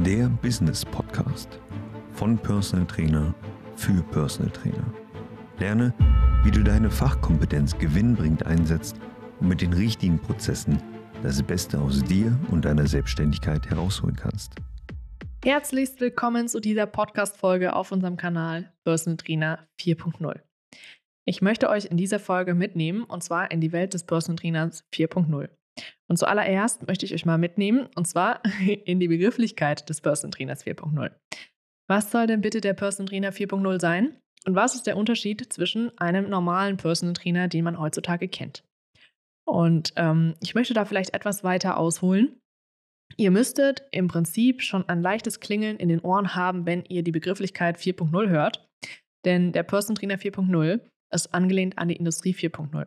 der Business Podcast von Personal Trainer für Personal Trainer. Lerne, wie du deine Fachkompetenz gewinnbringend einsetzt und mit den richtigen Prozessen das Beste aus dir und deiner Selbstständigkeit herausholen kannst. Herzlichst willkommen zu dieser Podcast-Folge auf unserem Kanal Personal Trainer 4.0. Ich möchte euch in dieser Folge mitnehmen und zwar in die Welt des Personal Trainers 4.0. Und zuallererst möchte ich euch mal mitnehmen, und zwar in die Begrifflichkeit des Person Trainers 4.0. Was soll denn bitte der Person Trainer 4.0 sein? Und was ist der Unterschied zwischen einem normalen Personal Trainer, den man heutzutage kennt? Und ähm, ich möchte da vielleicht etwas weiter ausholen. Ihr müsstet im Prinzip schon ein leichtes Klingeln in den Ohren haben, wenn ihr die Begrifflichkeit 4.0 hört. Denn der Person Trainer 4.0 ist angelehnt an die Industrie 4.0.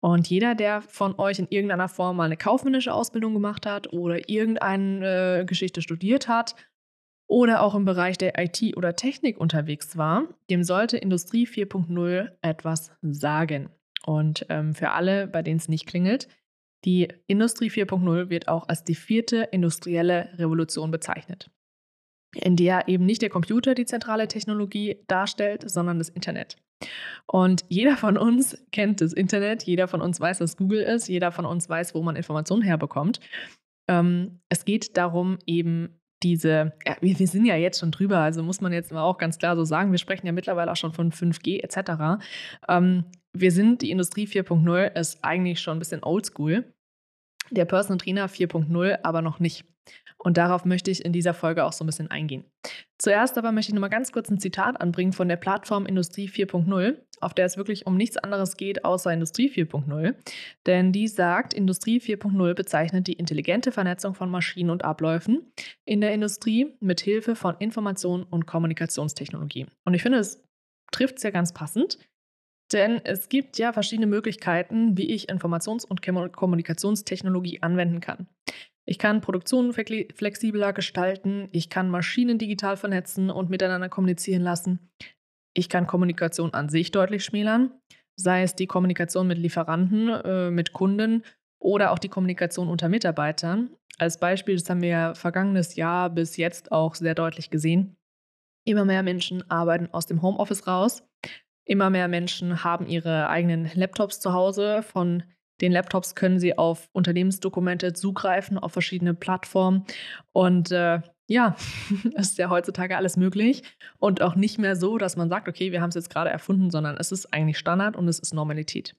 Und jeder, der von euch in irgendeiner Form mal eine kaufmännische Ausbildung gemacht hat oder irgendeine äh, Geschichte studiert hat oder auch im Bereich der IT oder Technik unterwegs war, dem sollte Industrie 4.0 etwas sagen. Und ähm, für alle, bei denen es nicht klingelt, die Industrie 4.0 wird auch als die vierte industrielle Revolution bezeichnet, in der eben nicht der Computer die zentrale Technologie darstellt, sondern das Internet. Und jeder von uns kennt das Internet, jeder von uns weiß, was Google ist, jeder von uns weiß, wo man Informationen herbekommt. Ähm, es geht darum, eben diese, ja, wir, wir, sind ja jetzt schon drüber, also muss man jetzt mal auch ganz klar so sagen, wir sprechen ja mittlerweile auch schon von 5G etc. Ähm, wir sind, die Industrie 4.0 ist eigentlich schon ein bisschen oldschool. Der Personal Trainer 4.0 aber noch nicht. Und darauf möchte ich in dieser Folge auch so ein bisschen eingehen. Zuerst aber möchte ich nochmal ganz kurz ein Zitat anbringen von der Plattform Industrie 4.0, auf der es wirklich um nichts anderes geht außer Industrie 4.0. Denn die sagt, Industrie 4.0 bezeichnet die intelligente Vernetzung von Maschinen und Abläufen in der Industrie mit Hilfe von Information- und Kommunikationstechnologie. Und ich finde, es trifft es ja ganz passend. Denn es gibt ja verschiedene Möglichkeiten, wie ich Informations- und Kommunikationstechnologie anwenden kann. Ich kann Produktionen flexibler gestalten, ich kann Maschinen digital vernetzen und miteinander kommunizieren lassen. Ich kann Kommunikation an sich deutlich schmälern, sei es die Kommunikation mit Lieferanten, äh, mit Kunden oder auch die Kommunikation unter Mitarbeitern. Als Beispiel, das haben wir ja vergangenes Jahr bis jetzt auch sehr deutlich gesehen. Immer mehr Menschen arbeiten aus dem Homeoffice raus. Immer mehr Menschen haben ihre eigenen Laptops zu Hause, von den Laptops können Sie auf Unternehmensdokumente zugreifen, auf verschiedene Plattformen. Und äh, ja, ist ja heutzutage alles möglich. Und auch nicht mehr so, dass man sagt, okay, wir haben es jetzt gerade erfunden, sondern es ist eigentlich Standard und es ist Normalität.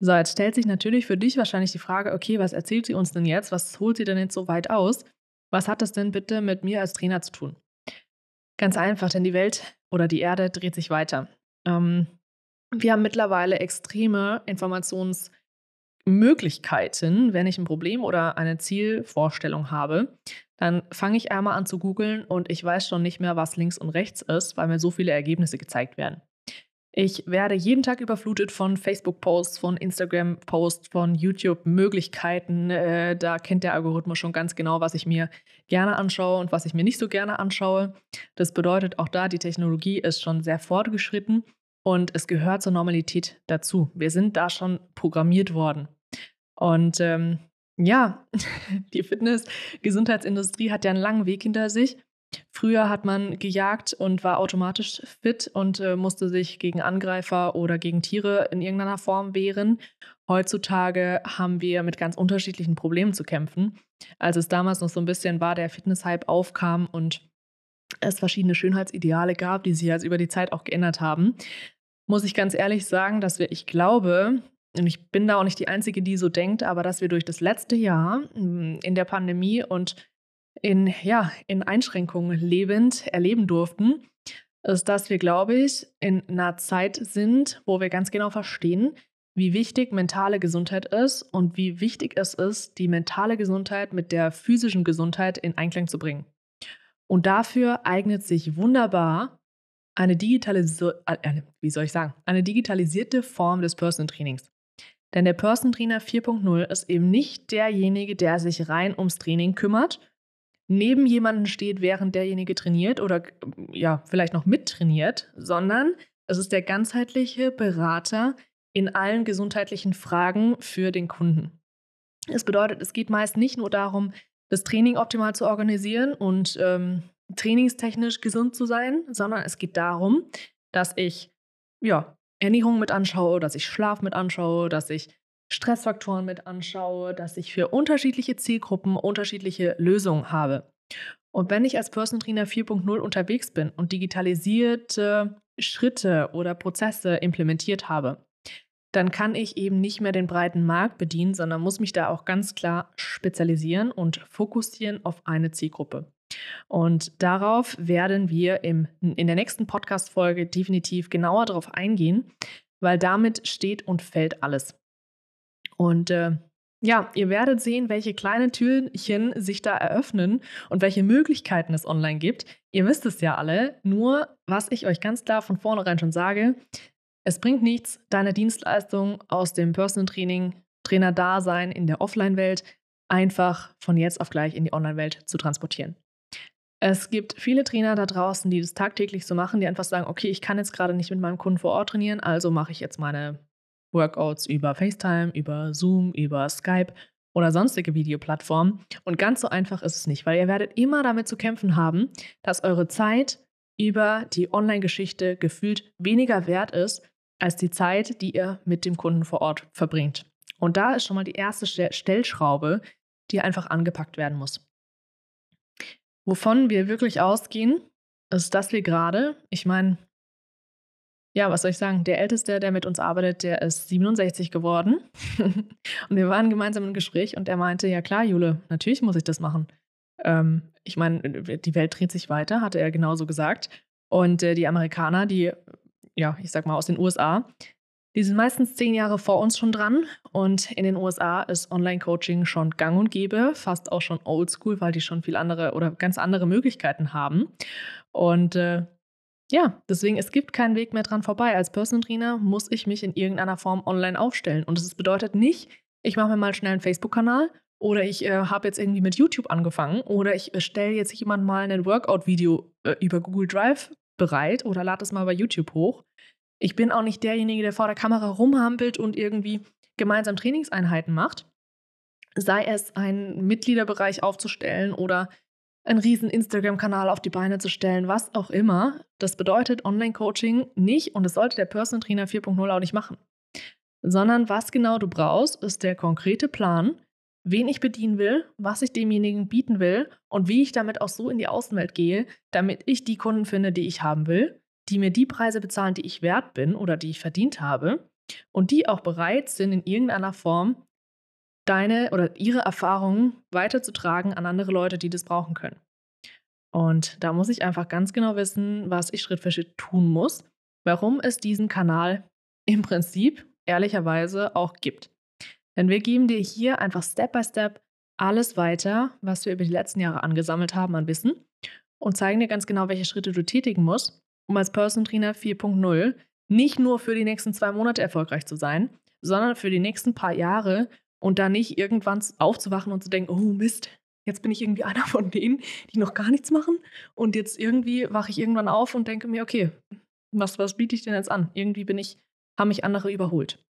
So, jetzt stellt sich natürlich für dich wahrscheinlich die Frage, okay, was erzählt sie uns denn jetzt? Was holt sie denn jetzt so weit aus? Was hat das denn bitte mit mir als Trainer zu tun? Ganz einfach, denn die Welt oder die Erde dreht sich weiter. Ähm, wir haben mittlerweile extreme Informations- Möglichkeiten, wenn ich ein Problem oder eine Zielvorstellung habe, dann fange ich einmal an zu googeln und ich weiß schon nicht mehr, was links und rechts ist, weil mir so viele Ergebnisse gezeigt werden. Ich werde jeden Tag überflutet von Facebook-Posts, von Instagram-Posts, von YouTube-Möglichkeiten. Äh, da kennt der Algorithmus schon ganz genau, was ich mir gerne anschaue und was ich mir nicht so gerne anschaue. Das bedeutet, auch da, die Technologie ist schon sehr fortgeschritten und es gehört zur Normalität dazu. Wir sind da schon programmiert worden. Und ähm, ja, die Fitness-Gesundheitsindustrie hat ja einen langen Weg hinter sich. Früher hat man gejagt und war automatisch fit und äh, musste sich gegen Angreifer oder gegen Tiere in irgendeiner Form wehren. Heutzutage haben wir mit ganz unterschiedlichen Problemen zu kämpfen. Als es damals noch so ein bisschen war, der Fitness-Hype aufkam und es verschiedene Schönheitsideale gab, die sich jetzt über die Zeit auch geändert haben, muss ich ganz ehrlich sagen, dass wir, ich glaube, und ich bin da auch nicht die Einzige, die so denkt, aber dass wir durch das letzte Jahr hm, in der Pandemie und in, ja, in Einschränkungen lebend erleben durften, ist, dass wir, glaube ich, in einer Zeit sind, wo wir ganz genau verstehen, wie wichtig mentale Gesundheit ist und wie wichtig es ist, die mentale Gesundheit mit der physischen Gesundheit in Einklang zu bringen. Und dafür eignet sich wunderbar eine digitalisierte, äh, wie soll ich sagen, eine digitalisierte Form des Personal Trainings. Denn der Person Trainer 4.0 ist eben nicht derjenige, der sich rein ums Training kümmert, neben jemanden steht, während derjenige trainiert oder ja, vielleicht noch mittrainiert, sondern es ist der ganzheitliche Berater in allen gesundheitlichen Fragen für den Kunden. Es bedeutet, es geht meist nicht nur darum, das Training optimal zu organisieren und ähm, trainingstechnisch gesund zu sein, sondern es geht darum, dass ich ja, Ernährung mit anschaue, dass ich Schlaf mit anschaue, dass ich Stressfaktoren mit anschaue, dass ich für unterschiedliche Zielgruppen unterschiedliche Lösungen habe. Und wenn ich als Person Trainer 4.0 unterwegs bin und digitalisierte Schritte oder Prozesse implementiert habe, dann kann ich eben nicht mehr den breiten Markt bedienen, sondern muss mich da auch ganz klar spezialisieren und fokussieren auf eine Zielgruppe. Und darauf werden wir im, in der nächsten Podcast-Folge definitiv genauer darauf eingehen, weil damit steht und fällt alles. Und äh, ja, ihr werdet sehen, welche kleinen Türchen sich da eröffnen und welche Möglichkeiten es online gibt. Ihr wisst es ja alle, nur was ich euch ganz klar von vornherein schon sage, es bringt nichts, deine Dienstleistung aus dem Personal Training, Trainer-Dasein in der Offline-Welt einfach von jetzt auf gleich in die Online-Welt zu transportieren. Es gibt viele Trainer da draußen, die das tagtäglich so machen, die einfach sagen, okay, ich kann jetzt gerade nicht mit meinem Kunden vor Ort trainieren, also mache ich jetzt meine Workouts über FaceTime, über Zoom, über Skype oder sonstige Videoplattformen. Und ganz so einfach ist es nicht, weil ihr werdet immer damit zu kämpfen haben, dass eure Zeit über die Online-Geschichte gefühlt weniger wert ist als die Zeit, die ihr mit dem Kunden vor Ort verbringt. Und da ist schon mal die erste Stellschraube, die einfach angepackt werden muss. Wovon wir wirklich ausgehen, ist, dass wir gerade, ich meine, ja, was soll ich sagen? Der Älteste, der mit uns arbeitet, der ist 67 geworden. und wir waren gemeinsam im Gespräch und er meinte, ja klar, Jule, natürlich muss ich das machen. Ähm, ich meine, die Welt dreht sich weiter, hatte er genauso gesagt. Und äh, die Amerikaner, die, ja, ich sag mal aus den USA, die sind meistens zehn Jahre vor uns schon dran. Und in den USA ist Online-Coaching schon gang und gäbe, fast auch schon oldschool, weil die schon viel andere oder ganz andere Möglichkeiten haben. Und äh, ja, deswegen, es gibt keinen Weg mehr dran vorbei. Als Personal Trainer muss ich mich in irgendeiner Form online aufstellen. Und das bedeutet nicht, ich mache mir mal schnell einen Facebook-Kanal oder ich äh, habe jetzt irgendwie mit YouTube angefangen oder ich äh, stelle jetzt jemand mal ein Workout-Video äh, über Google Drive bereit oder lade es mal bei YouTube hoch. Ich bin auch nicht derjenige, der vor der Kamera rumhampelt und irgendwie gemeinsam Trainingseinheiten macht. Sei es einen Mitgliederbereich aufzustellen oder einen riesen Instagram-Kanal auf die Beine zu stellen, was auch immer. Das bedeutet Online-Coaching nicht und das sollte der Personal Trainer 4.0 auch nicht machen. Sondern was genau du brauchst, ist der konkrete Plan, wen ich bedienen will, was ich demjenigen bieten will und wie ich damit auch so in die Außenwelt gehe, damit ich die Kunden finde, die ich haben will, die mir die Preise bezahlen, die ich wert bin oder die ich verdient habe und die auch bereit sind, in irgendeiner Form deine oder ihre Erfahrungen weiterzutragen an andere Leute, die das brauchen können. Und da muss ich einfach ganz genau wissen, was ich Schritt für Schritt tun muss, warum es diesen Kanal im Prinzip ehrlicherweise auch gibt. Denn wir geben dir hier einfach Step by Step alles weiter, was wir über die letzten Jahre angesammelt haben an Wissen und zeigen dir ganz genau, welche Schritte du tätigen musst, um als Person Trainer 4.0 nicht nur für die nächsten zwei Monate erfolgreich zu sein, sondern für die nächsten paar Jahre und da nicht irgendwann aufzuwachen und zu denken, oh Mist, jetzt bin ich irgendwie einer von denen, die noch gar nichts machen und jetzt irgendwie wache ich irgendwann auf und denke mir, okay, was, was biete ich denn jetzt an? Irgendwie bin ich, haben mich andere überholt.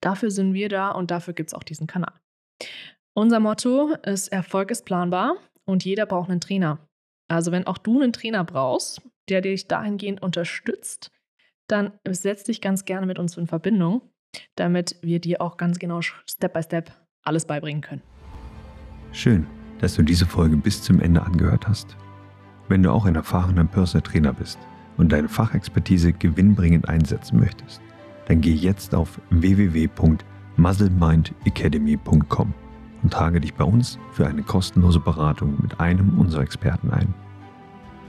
Dafür sind wir da und dafür gibt es auch diesen Kanal. Unser Motto ist, Erfolg ist planbar und jeder braucht einen Trainer. Also wenn auch du einen Trainer brauchst, der dich dahingehend unterstützt, dann setz dich ganz gerne mit uns in Verbindung, damit wir dir auch ganz genau Step by Step alles beibringen können. Schön, dass du diese Folge bis zum Ende angehört hast. Wenn du auch ein erfahrener Personal Trainer bist und deine Fachexpertise gewinnbringend einsetzen möchtest, dann geh jetzt auf www.muzzlemindacademy.com und trage dich bei uns für eine kostenlose Beratung mit einem unserer Experten ein.